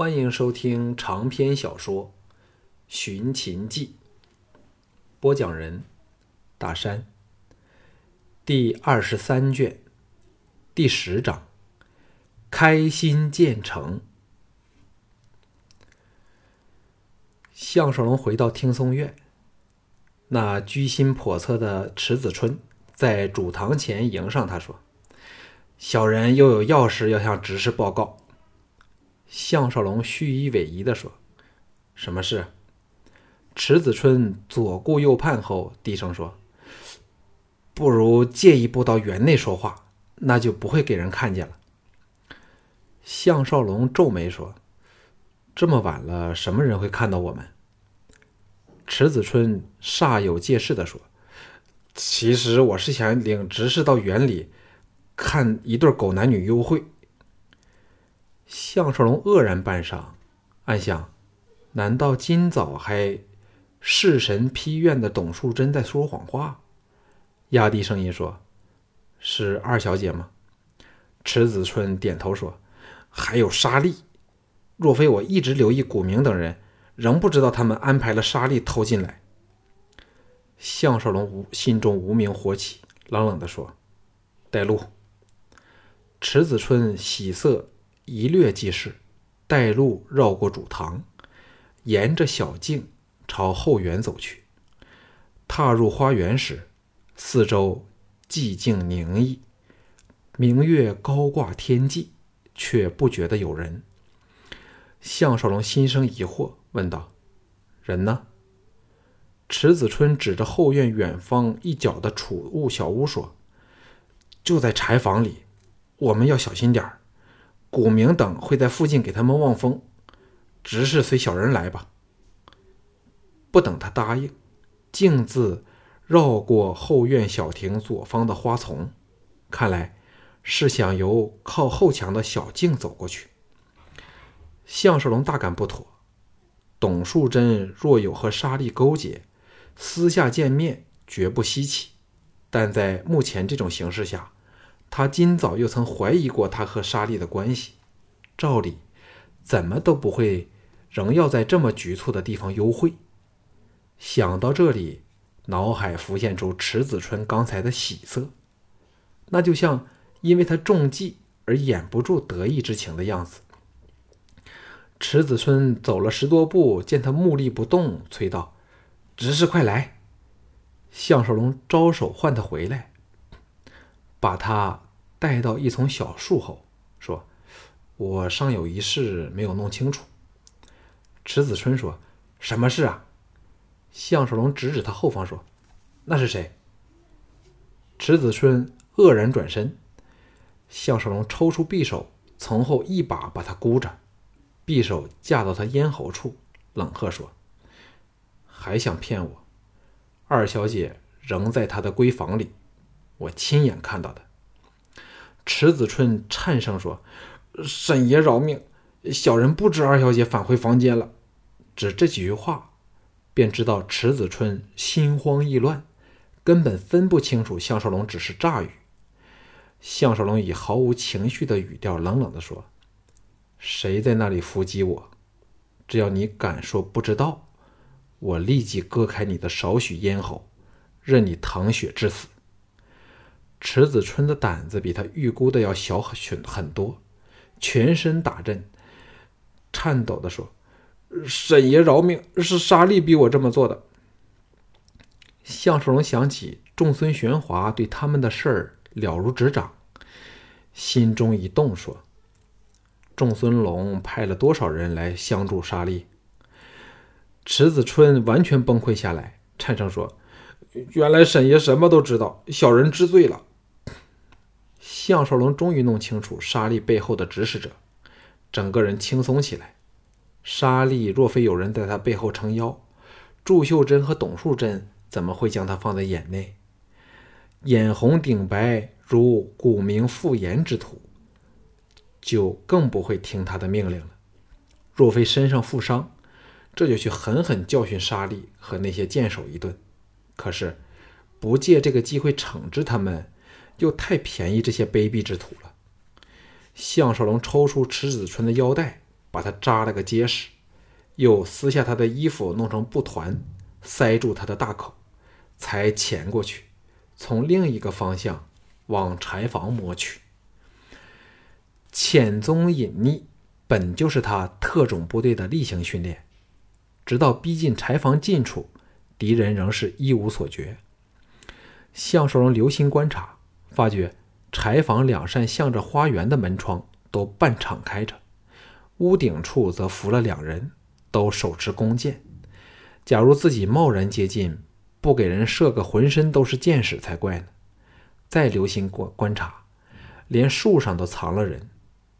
欢迎收听长篇小说《寻秦记》，播讲人：大山。第二十三卷，第十章：开心建成。项少龙回到听松院，那居心叵测的池子春在主堂前迎上他说：“小人又有要事要向执事报告。”项少龙虚以委蛇地说：“什么事？”池子春左顾右盼后，低声说：“不如借一步到园内说话，那就不会给人看见了。”项少龙皱眉说：“这么晚了，什么人会看到我们？”池子春煞有介事地说：“其实我是想领执事到园里看一对狗男女幽会。”项少龙愕然半晌，暗想：难道今早还弑神批院的董树贞在说谎话？压低声音说：“是二小姐吗？”池子春点头说：“还有沙莉。若非我一直留意古明等人，仍不知道他们安排了沙莉偷进来。”项少龙无心中无名火起，冷冷地说：“带路。”池子春喜色。一掠即逝，带路绕过主堂，沿着小径朝后园走去。踏入花园时，四周寂静宁逸，明月高挂天际，却不觉得有人。项少龙心生疑惑，问道：“人呢？”池子春指着后院远方一角的储物小屋说：“就在柴房里，我们要小心点儿。”古明等会在附近给他们望风，执事随小人来吧。不等他答应，径自绕过后院小亭左方的花丛，看来是想由靠后墙的小径走过去。项少龙大感不妥，董树贞若有和沙利勾结，私下见面绝不稀奇，但在目前这种形势下。他今早又曾怀疑过他和沙莉的关系，照理怎么都不会仍要在这么局促的地方幽会。想到这里，脑海浮现出池子春刚才的喜色，那就像因为他中计而掩不住得意之情的样子。池子春走了十多步，见他木立不动，催道：“执事快来！”项少龙招手唤他回来。把他带到一丛小树后，说：“我尚有一事没有弄清楚。”池子春说：“什么事啊？”项少龙指指他后方说：“那是谁？”池子春愕然转身，项少龙抽出匕首，从后一把把他箍着，匕首架到他咽喉处，冷喝说：“还想骗我？二小姐仍在他的闺房里。”我亲眼看到的。池子春颤声说：“沈爷饶命，小人不知二小姐返回房间了。”只这几句话，便知道池子春心慌意乱，根本分不清楚项少龙只是诈语。项少龙以毫无情绪的语调冷冷地说：“谁在那里伏击我？只要你敢说不知道，我立即割开你的少许咽喉，任你淌血致死。”池子春的胆子比他预估的要小很很多，全身打震，颤抖地说：“沈爷饶命，是沙利逼我这么做的。”项少龙想起众孙玄华对他们的事儿了如指掌，心中一动，说：“众孙龙派了多少人来相助沙利？”池子春完全崩溃下来，颤声说：“原来沈爷什么都知道，小人知罪了。”项少龙终于弄清楚沙利背后的指使者，整个人轻松起来。沙利若非有人在他背后撑腰，祝秀珍和董树珍怎么会将他放在眼内？眼红顶白如古明复言之徒，就更不会听他的命令了。若非身上负伤，这就去狠狠教训沙利和那些剑手一顿。可是不借这个机会惩治他们。又太便宜这些卑鄙之徒了。项少龙抽出池子春的腰带，把他扎了个结实，又撕下他的衣服弄成布团，塞住他的大口，才潜过去，从另一个方向往柴房摸去。潜踪隐匿本就是他特种部队的例行训练，直到逼近柴房近处，敌人仍是一无所觉。项少龙留心观察，发觉柴房两扇向着花园的门窗都半敞开着。屋顶处则伏了两人，都手持弓箭。假如自己贸然接近，不给人射个浑身都是箭矢才怪呢。再留心观观察，连树上都藏了人，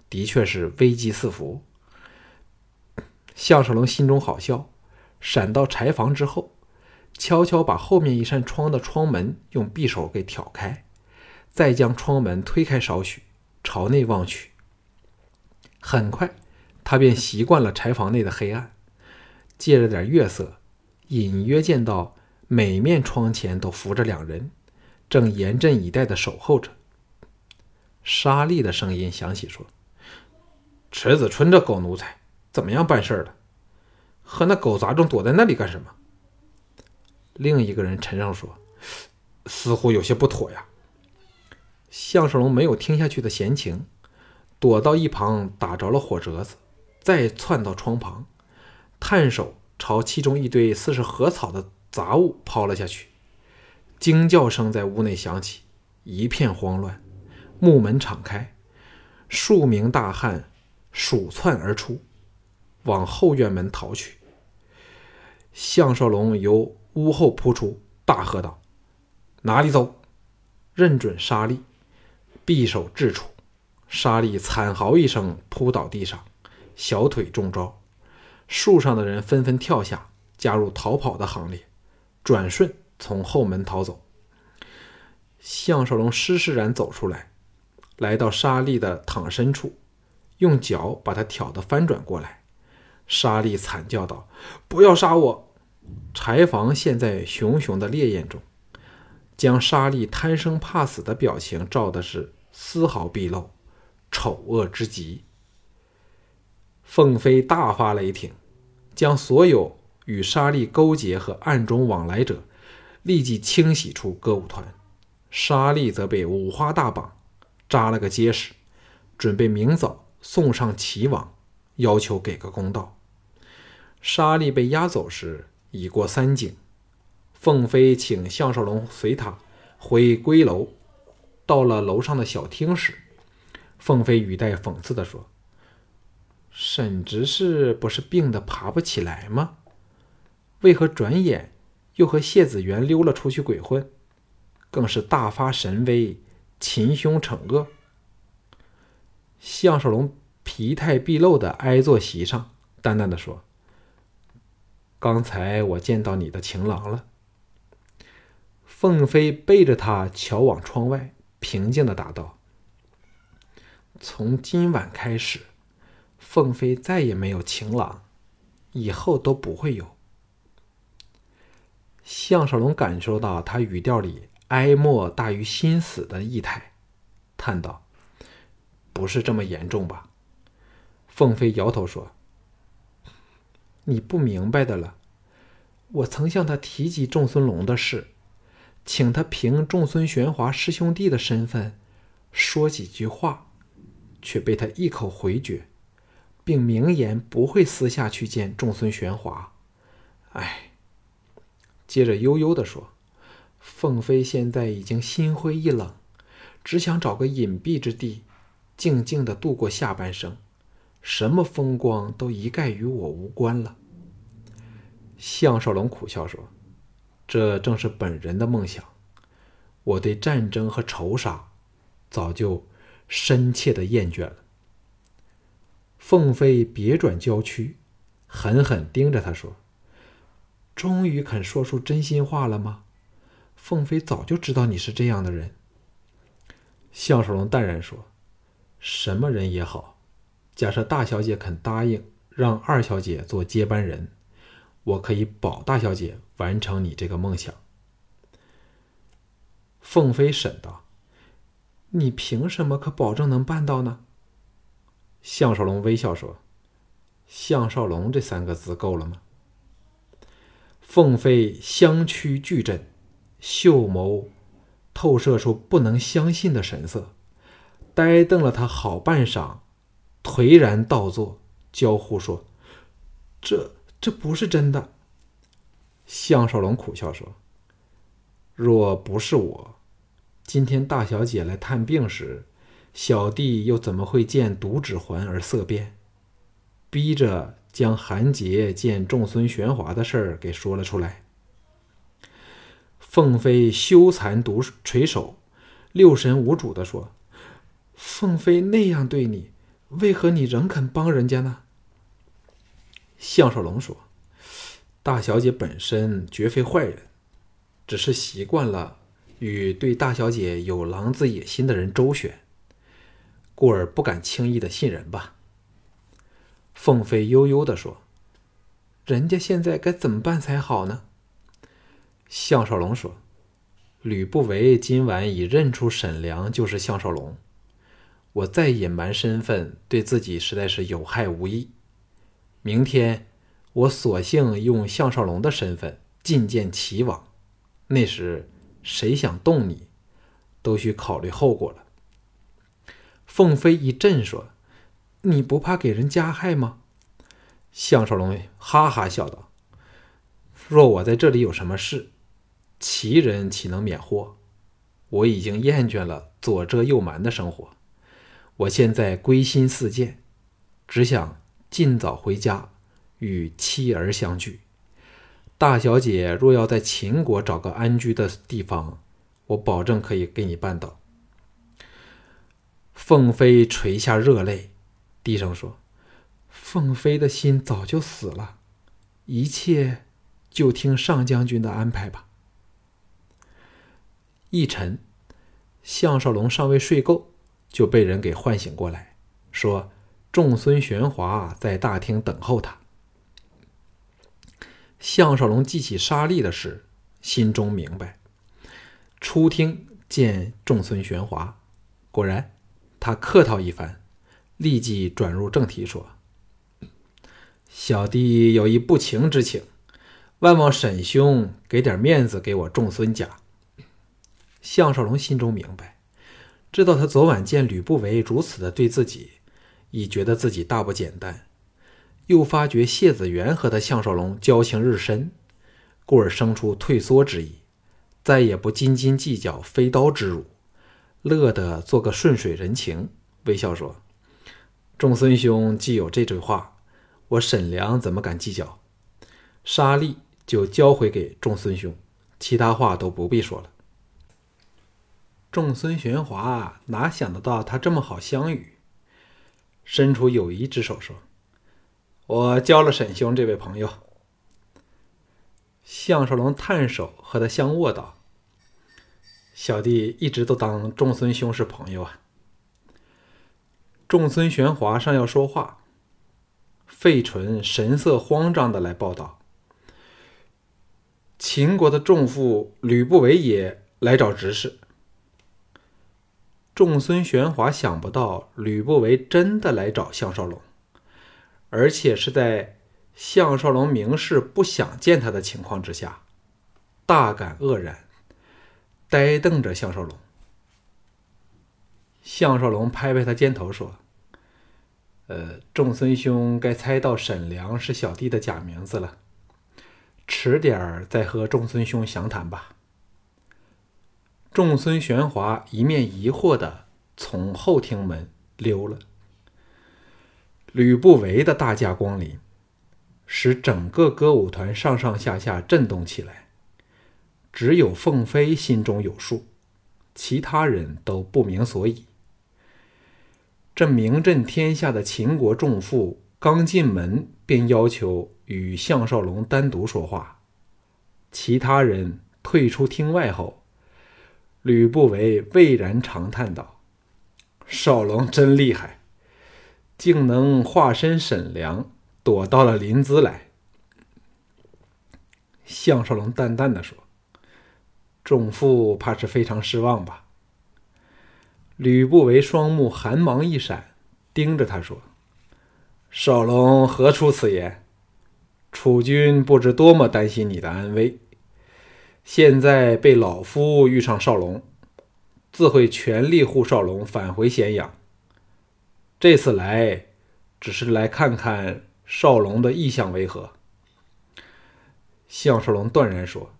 的确是危机四伏。项少龙心中好笑，闪到柴房之后，悄悄把后面一扇窗的窗门用匕首给挑开，再将窗门推开少许，朝内望去。很快。他便习惯了柴房内的黑暗，借着点月色，隐约见到每面窗前都伏着两人，正严阵以待的守候着。沙利的声音响起，说：“池子春这狗奴才怎么样办事了？和那狗杂种躲在那里干什么？”另一个人沉声说：“似乎有些不妥呀。”项少龙没有听下去的闲情，躲到一旁打着了火折子。再窜到窗旁，探手朝其中一堆似是禾草的杂物抛了下去，惊叫声在屋内响起，一片慌乱。木门敞开，数名大汉鼠窜而出，往后院门逃去。项少龙由屋后扑出，大喝道：“哪里走！”认准沙利，匕首掷出，沙利惨嚎一声，扑倒地上。小腿中招，树上的人纷纷跳下，加入逃跑的行列，转瞬从后门逃走。项少龙施施然走出来，来到沙利的躺身处，用脚把他挑得翻转过来。沙利惨叫道：“不要杀我！”柴房陷在熊熊的烈焰中，将沙利贪生怕死的表情照的是丝毫毕露，丑恶之极。凤飞大发雷霆，将所有与沙利勾结和暗中往来者立即清洗出歌舞团。沙利则被五花大绑，扎了个结实，准备明早送上齐王，要求给个公道。沙利被押走时已过三更，凤飞请项少龙随他回归楼。到了楼上的小厅时，凤飞语带讽刺地说。沈执事不是病得爬不起来吗？为何转眼又和谢子元溜了出去鬼混？更是大发神威，擒凶惩恶。项少龙疲态毕露的挨坐席上，淡淡的说：“刚才我见到你的情郎了。”凤飞背着他瞧往窗外，平静的答道：“从今晚开始。”凤飞再也没有情郎，以后都不会有。项少龙感受到他语调里哀莫大于心死的意态，叹道：“不是这么严重吧？”凤飞摇头说：“你不明白的了。我曾向他提及仲孙龙的事，请他凭众孙玄华师兄弟的身份说几句话，却被他一口回绝。”并明言不会私下去见众孙玄华。哎，接着悠悠地说：“凤飞现在已经心灰意冷，只想找个隐蔽之地，静静的度过下半生。什么风光都一概与我无关了。”项少龙苦笑说：“这正是本人的梦想。我对战争和仇杀，早就深切的厌倦了。”凤飞别转娇躯，狠狠盯着他说：“终于肯说出真心话了吗？”凤飞早就知道你是这样的人。项少龙淡然说：“什么人也好，假设大小姐肯答应让二小姐做接班人，我可以保大小姐完成你这个梦想。”凤飞审道：“你凭什么可保证能办到呢？”项少龙微笑说：“项少龙这三个字够了吗？凤飞香躯巨震，秀眸透射出不能相信的神色，呆瞪了他好半晌，颓然倒坐，娇呼说：“这这不是真的。”项少龙苦笑说：“若不是我，今天大小姐来探病时，小弟又怎么会见毒指环而色变，逼着？”将韩杰见众孙玄华的事儿给说了出来。凤飞羞惭独垂首，六神无主的说：“凤飞那样对你，为何你仍肯帮人家呢？”项少龙说：“大小姐本身绝非坏人，只是习惯了与对大小姐有狼子野心的人周旋，故而不敢轻易的信任吧。”凤飞悠悠地说：“人家现在该怎么办才好呢？”项少龙说：“吕不韦今晚已认出沈良就是项少龙，我再隐瞒身份，对自己实在是有害无益。明天我索性用项少龙的身份觐见齐王，那时谁想动你，都需考虑后果了。”凤飞一震说。你不怕给人加害吗？项少龙哈哈笑道：“若我在这里有什么事，齐人岂能免祸？我已经厌倦了左遮右瞒的生活，我现在归心似箭，只想尽早回家与妻儿相聚。大小姐若要在秦国找个安居的地方，我保证可以给你办到。”凤飞垂下热泪。低声说：“凤飞的心早就死了，一切就听上将军的安排吧。”一晨，项少龙尚未睡够，就被人给唤醒过来，说：“仲孙玄华在大厅等候他。”项少龙记起沙利的事，心中明白。出厅见仲孙玄华，果然，他客套一番。立即转入正题说：“小弟有一不情之请，万望沈兄给点面子给我仲孙家。”项少龙心中明白，知道他昨晚见吕不韦如此的对自己，已觉得自己大不简单，又发觉谢子元和他项少龙交情日深，故而生出退缩之意，再也不斤斤计较飞刀之辱，乐得做个顺水人情，微笑说。众孙兄既有这句话，我沈良怎么敢计较？沙利就交回给众孙兄，其他话都不必说了。众孙玄华哪想得到他这么好相与，伸出友谊之手说：“我交了沈兄这位朋友。”项少龙探手和他相握道：“小弟一直都当仲孙兄是朋友啊。”仲孙玄华尚要说话，费纯神色慌张的来报道：秦国的仲父吕不韦也来找执事。仲孙玄华想不到吕不韦真的来找项少龙，而且是在项少龙明示不想见他的情况之下，大感愕然，呆瞪着项少龙。项少龙拍拍他肩头说：“呃，仲孙兄该猜到沈良是小弟的假名字了，迟点儿再和仲孙兄详谈吧。”众孙玄华一面疑惑的从后厅门溜了。吕不韦的大驾光临，使整个歌舞团上上下下震动起来，只有凤飞心中有数，其他人都不明所以。这名震天下的秦国重父刚进门，便要求与项少龙单独说话。其他人退出厅外后，吕不韦蔚然长叹道：“少龙真厉害，竟能化身沈良，躲到了临淄来。”项少龙淡淡的说：“众父怕是非常失望吧。”吕不韦双目寒芒一闪，盯着他说：“少龙何出此言？楚军不知多么担心你的安危，现在被老夫遇上少龙，自会全力护少龙返回咸阳。这次来，只是来看看少龙的意向为何。项少龙断然说：“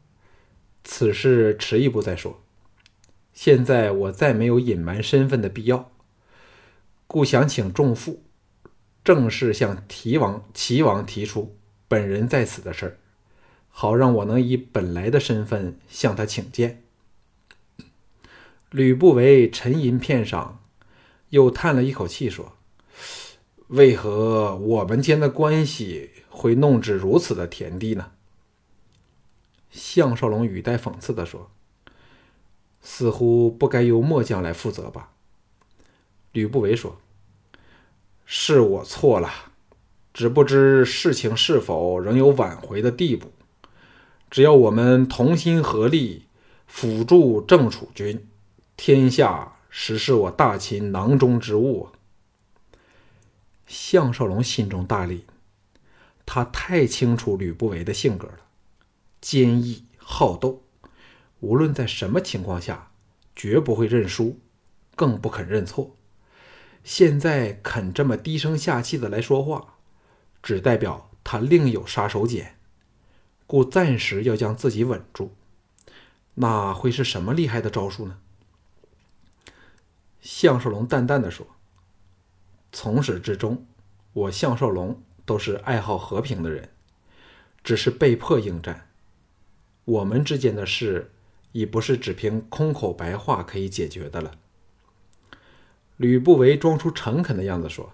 此事迟一步再说。现在我再没有隐瞒身份的必要，故想请仲父正式向齐王齐王提出。”本人在此的事儿，好让我能以本来的身份向他请见。吕不韦沉吟片上，又叹了一口气说：“为何我们间的关系会弄至如此的田地呢？”项少龙语带讽刺地说：“似乎不该由末将来负责吧？”吕不韦说：“是我错了。”只不知事情是否仍有挽回的地步。只要我们同心合力辅助郑楚军，天下实是我大秦囊中之物。项少龙心中大栗，他太清楚吕不韦的性格了，坚毅好斗，无论在什么情况下，绝不会认输，更不肯认错。现在肯这么低声下气的来说话。只代表他另有杀手锏，故暂时要将自己稳住。那会是什么厉害的招数呢？项少龙淡淡的说：“从始至终，我项少龙都是爱好和平的人，只是被迫应战。我们之间的事，已不是只凭空口白话可以解决的了。”吕不韦装出诚恳的样子说。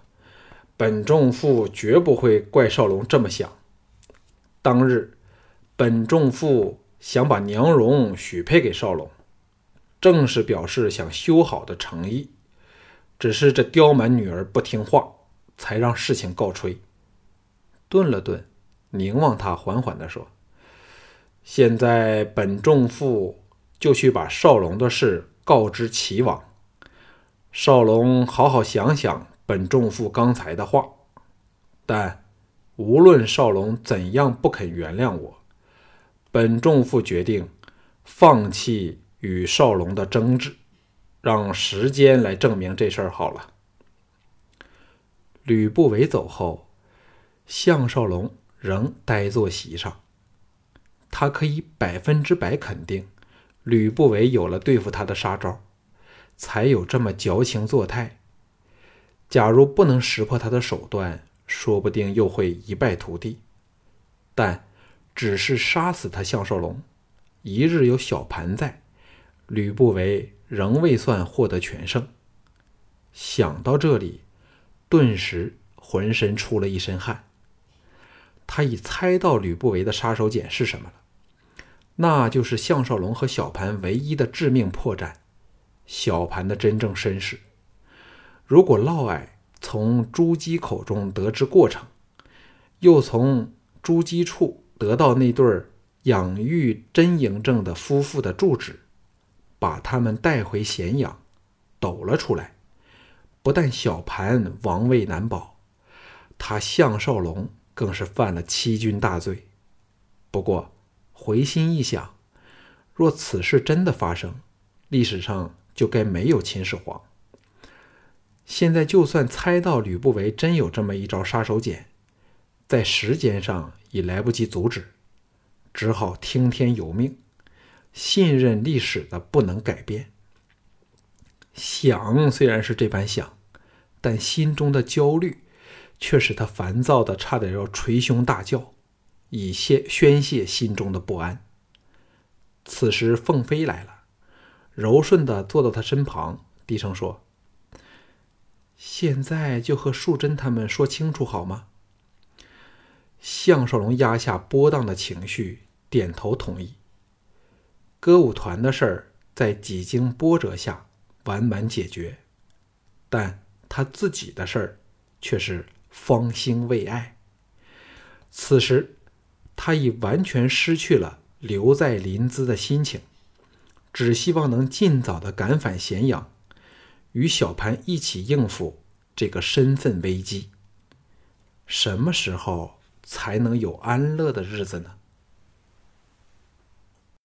本仲父绝不会怪少龙这么想。当日，本仲父想把娘荣许配给少龙，正是表示想修好的诚意。只是这刁蛮女儿不听话，才让事情告吹。顿了顿，凝望他，缓缓地说：“现在本仲父就去把少龙的事告知齐王。少龙好好想想。”本仲父刚才的话，但无论少龙怎样不肯原谅我，本仲父决定放弃与少龙的争执，让时间来证明这事儿好了。吕不韦走后，项少龙仍呆坐席上，他可以百分之百肯定，吕不韦有了对付他的杀招，才有这么矫情作态。假如不能识破他的手段，说不定又会一败涂地。但只是杀死他项少龙，一日有小盘在，吕不韦仍未算获得全胜。想到这里，顿时浑身出了一身汗。他已猜到吕不韦的杀手锏是什么了，那就是项少龙和小盘唯一的致命破绽——小盘的真正身世。如果嫪毐从朱姬口中得知过程，又从朱姬处得到那对养育真嬴政的夫妇的住址，把他们带回咸阳，抖了出来，不但小盘王位难保，他项少龙更是犯了欺君大罪。不过回心一想，若此事真的发生，历史上就该没有秦始皇。现在就算猜到吕不韦真有这么一招杀手锏，在时间上已来不及阻止，只好听天由命，信任历史的不能改变。想虽然是这般想，但心中的焦虑却使他烦躁的差点要捶胸大叫，以泄宣泄心中的不安。此时凤飞来了，柔顺的坐到他身旁，低声说。现在就和淑贞他们说清楚好吗？项少龙压下波荡的情绪，点头同意。歌舞团的事儿在几经波折下完满解决，但他自己的事儿却是方兴未艾。此时，他已完全失去了留在临淄的心情，只希望能尽早的赶返咸阳。与小盘一起应付这个身份危机。什么时候才能有安乐的日子呢？